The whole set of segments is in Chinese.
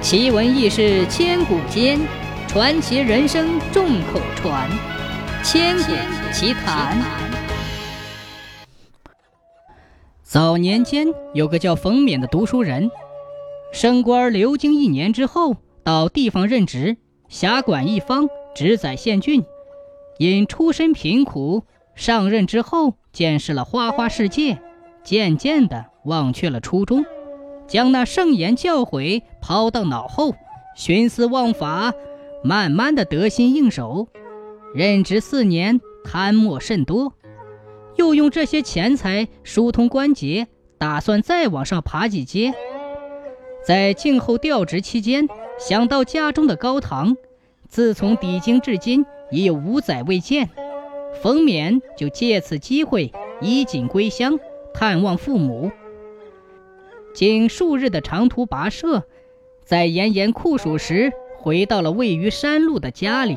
奇闻异事千古间，传奇人生众口传。千古奇谈。早年间有个叫冯冕的读书人，升官流经一年之后，到地方任职，辖管一方，直宰县郡。因出身贫苦，上任之后见识了花花世界，渐渐的忘却了初衷。将那圣言教诲抛到脑后，徇私枉法，慢慢的得心应手。任职四年，贪墨甚多，又用这些钱财疏通关节，打算再往上爬几阶。在静候调职期间，想到家中的高堂，自从抵京至今已有五载未见，冯冕就借此机会衣锦归乡，探望父母。经数日的长途跋涉，在炎炎酷暑时回到了位于山路的家里。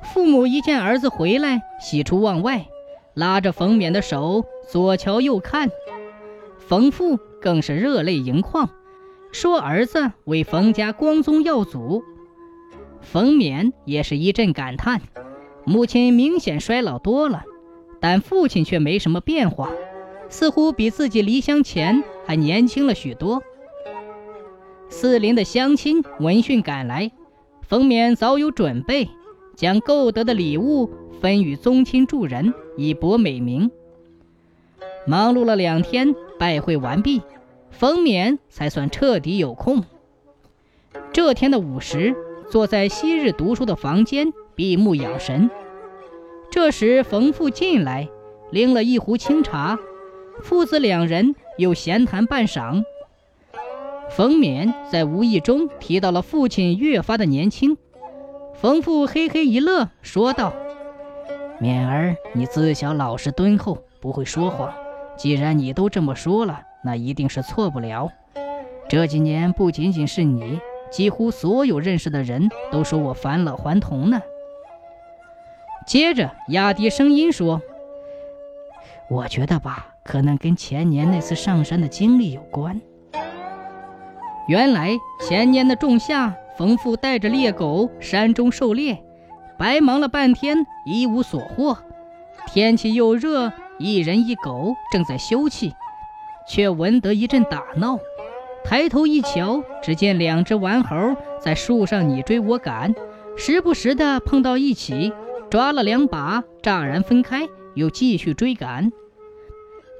父母一见儿子回来，喜出望外，拉着冯冕的手左瞧右看。冯父更是热泪盈眶，说儿子为冯家光宗耀祖。冯冕也是一阵感叹，母亲明显衰老多了，但父亲却没什么变化。似乎比自己离乡前还年轻了许多。四邻的乡亲闻讯赶来，冯冕早有准备，将购得的礼物分与宗亲助人，以博美名。忙碌了两天，拜会完毕，冯冕才算彻底有空。这天的午时，坐在昔日读书的房间，闭目养神。这时，冯父进来，拎了一壶清茶。父子两人又闲谈半晌。冯冕在无意中提到了父亲越发的年轻，冯父嘿嘿一乐，说道：“冕儿，你自小老实敦厚，不会说谎。既然你都这么说了，那一定是错不了。这几年不仅仅是你，几乎所有认识的人都说我返老还童呢。”接着压低声音说：“我觉得吧。”可能跟前年那次上山的经历有关。原来前年的仲夏，冯父带着猎狗山中狩猎，白忙了半天，一无所获。天气又热，一人一狗正在休憩，却闻得一阵打闹。抬头一瞧，只见两只顽猴在树上你追我赶，时不时的碰到一起，抓了两把，乍然分开，又继续追赶。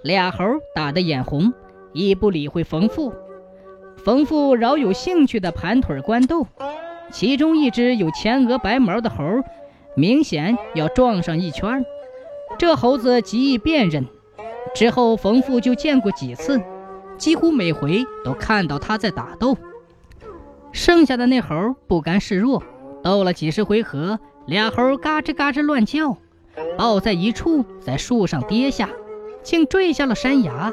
俩猴打得眼红，亦不理会冯父。冯父饶有兴趣地盘腿观斗，其中一只有前额白毛的猴，明显要撞上一圈。这猴子极易辨认，之后冯父就见过几次，几乎每回都看到他在打斗。剩下的那猴不甘示弱，斗了几十回合，俩猴嘎吱嘎吱乱叫，抱在一处，在树上跌下。竟坠下了山崖，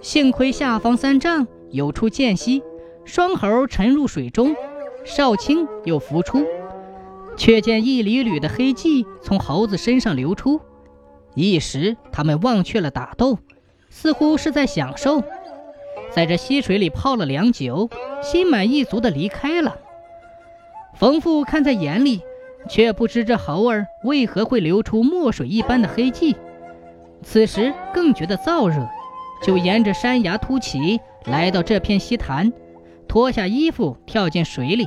幸亏下方三丈有处间隙，双猴沉入水中，少卿又浮出，却见一缕缕的黑迹从猴子身上流出。一时他们忘却了打斗，似乎是在享受，在这溪水里泡了良久，心满意足地离开了。冯父看在眼里，却不知这猴儿为何会流出墨水一般的黑迹。此时更觉得燥热，就沿着山崖突起，来到这片溪潭，脱下衣服跳进水里。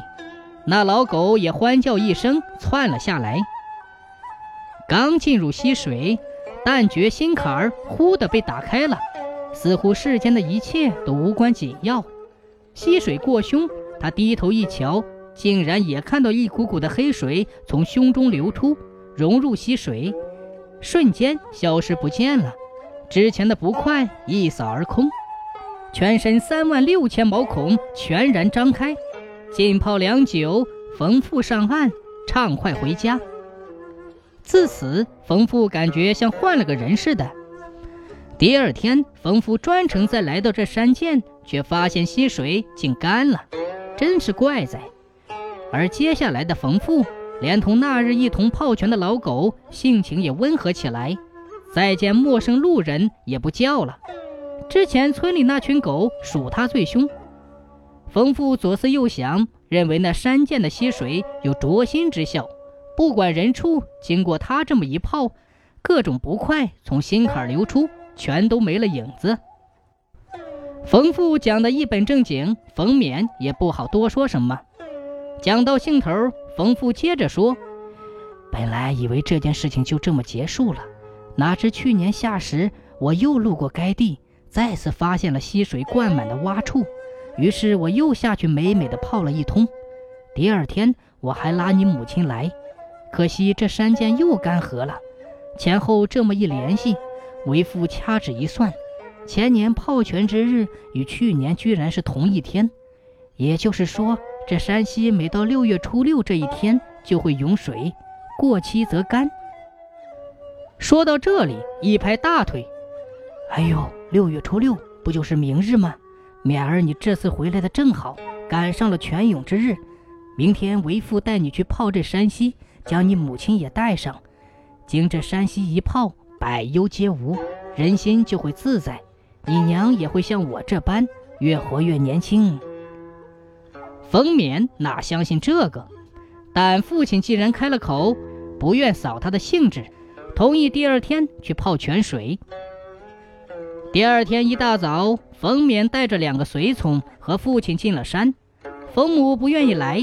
那老狗也欢叫一声，窜了下来。刚进入溪水，但觉心坎儿忽地被打开了，似乎世间的一切都无关紧要。溪水过胸，他低头一瞧，竟然也看到一股股的黑水从胸中流出，融入溪水。瞬间消失不见了，之前的不快一扫而空，全身三万六千毛孔全然张开。浸泡良久，冯父上岸，畅快回家。自此，冯父感觉像换了个人似的。第二天，冯父专程再来到这山涧，却发现溪水竟干了，真是怪哉。而接下来的冯父。连同那日一同泡泉的老狗，性情也温和起来，再见陌生路人也不叫了。之前村里那群狗属他最凶。冯父左思右想，认为那山涧的溪水有灼心之效，不管人畜，经过他这么一泡，各种不快从心坎流出，全都没了影子。冯父讲的一本正经，冯冕也不好多说什么。讲到兴头，冯父接着说：“本来以为这件事情就这么结束了，哪知去年夏时，我又路过该地，再次发现了溪水灌满的洼处。”于是我又下去美美的泡了一通，第二天我还拉你母亲来，可惜这山涧又干涸了。前后这么一联系，为父掐指一算，前年泡泉之日与去年居然是同一天，也就是说，这山溪每到六月初六这一天就会涌水，过期则干。说到这里，一拍大腿：“哎呦，六月初六不就是明日吗？”勉儿，你这次回来的正好，赶上了泉涌之日。明天为父带你去泡这山溪，将你母亲也带上。经这山溪一泡，百忧皆无，人心就会自在。你娘也会像我这般，越活越年轻。冯冕哪相信这个？但父亲既然开了口，不愿扫他的兴致，同意第二天去泡泉水。第二天一大早，冯冕带着两个随从和父亲进了山。冯母不愿意来，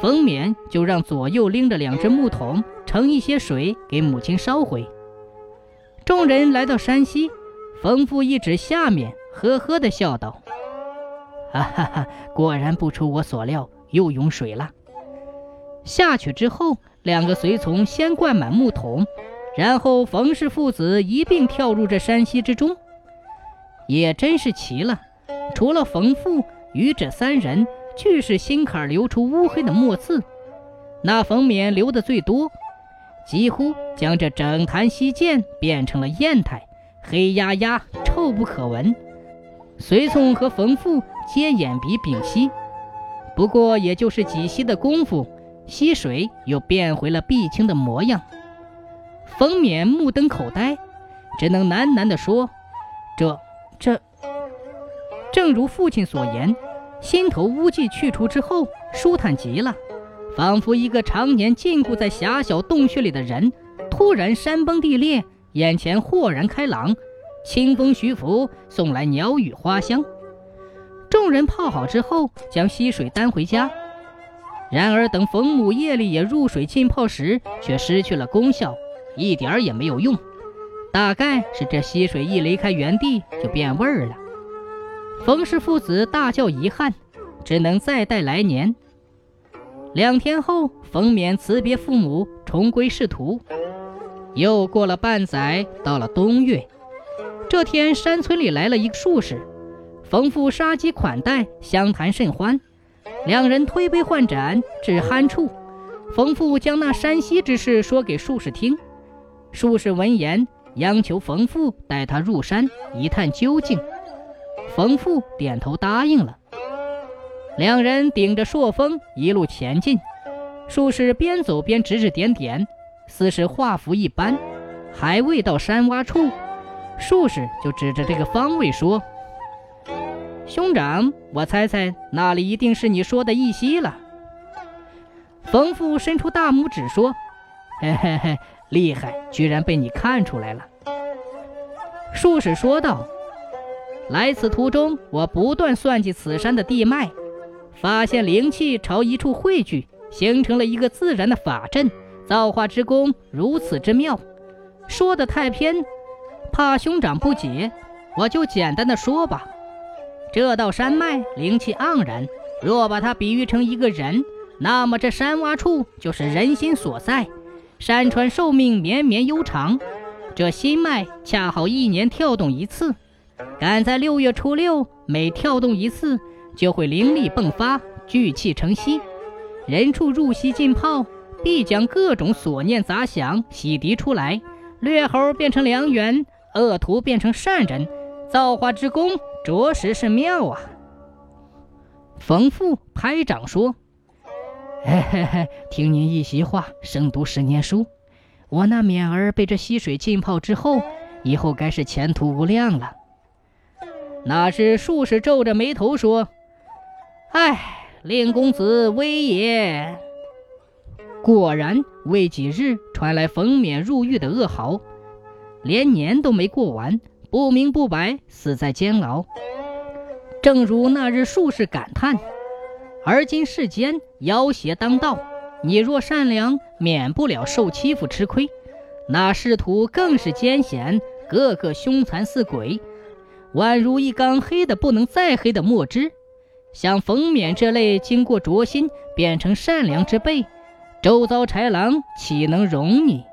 冯冕就让左右拎着两只木桶，盛一些水给母亲烧回。众人来到山西，冯父一指下面，呵呵地笑道：“哈 哈哈，果然不出我所料，又涌水了。”下去之后，两个随从先灌满木桶，然后冯氏父子一并跳入这山溪之中。也真是奇了，除了冯父，余这三人俱是心坎流出乌黑的墨渍。那冯冕流的最多，几乎将这整潭溪涧变成了砚台，黑压压，臭不可闻。随从和冯父皆眼鼻屏息，不过也就是几息的功夫，溪水又变回了碧青的模样。冯冕目瞪口呆，只能喃喃地说：“这。”这，正如父亲所言，心头污迹去除之后，舒坦极了，仿佛一个常年禁锢在狭小洞穴里的人，突然山崩地裂，眼前豁然开朗，清风徐拂，送来鸟语花香。众人泡好之后，将溪水担回家。然而等冯母夜里也入水浸泡时，却失去了功效，一点儿也没有用。大概是这溪水一离开原地就变味儿了。冯氏父子大叫遗憾，只能再待来年。两天后，冯冕辞别父母，重归仕途。又过了半载，到了冬月，这天山村里来了一个术士，冯父杀鸡款待，相谈甚欢。两人推杯换盏，至酣处，冯父将那山西之事说给术士听。术士闻言。央求冯父带他入山一探究竟，冯父点头答应了。两人顶着朔风一路前进，术士边走边指指点点，似是画符一般。还未到山洼处，术士就指着这个方位说：“兄长，我猜猜那里一定是你说的义溪了。”冯父伸出大拇指说：“嘿嘿嘿。”厉害，居然被你看出来了。术士说道：“来此途中，我不断算计此山的地脉，发现灵气朝一处汇聚，形成了一个自然的法阵。造化之功如此之妙，说的太偏，怕兄长不解，我就简单的说吧。这道山脉灵气盎然，若把它比喻成一个人，那么这山洼处就是人心所在。”山川寿命绵绵悠长，这心脉恰好一年跳动一次，赶在六月初六，每跳动一次，就会灵力迸发，聚气成溪。人畜入溪浸泡，必将各种所念杂想洗涤出来，劣猴变成良缘，恶徒变成善人，造化之功着实是妙啊！冯父拍掌说。嘿嘿嘿，听您一席话，胜读十年书。我那勉儿被这溪水浸泡之后，以后该是前途无量了。那是术士皱着眉头说：“唉，令公子危也。果然，未几日传来封冕入狱的噩耗，连年都没过完，不明不白死在监牢。正如那日术士感叹：“而今世间妖邪当道，你若善良，免不了受欺负吃亏；那仕途更是艰险，个个凶残似鬼，宛如一缸黑的不能再黑的墨汁。像冯冕这类经过灼心变成善良之辈。”周遭豺狼岂能容你？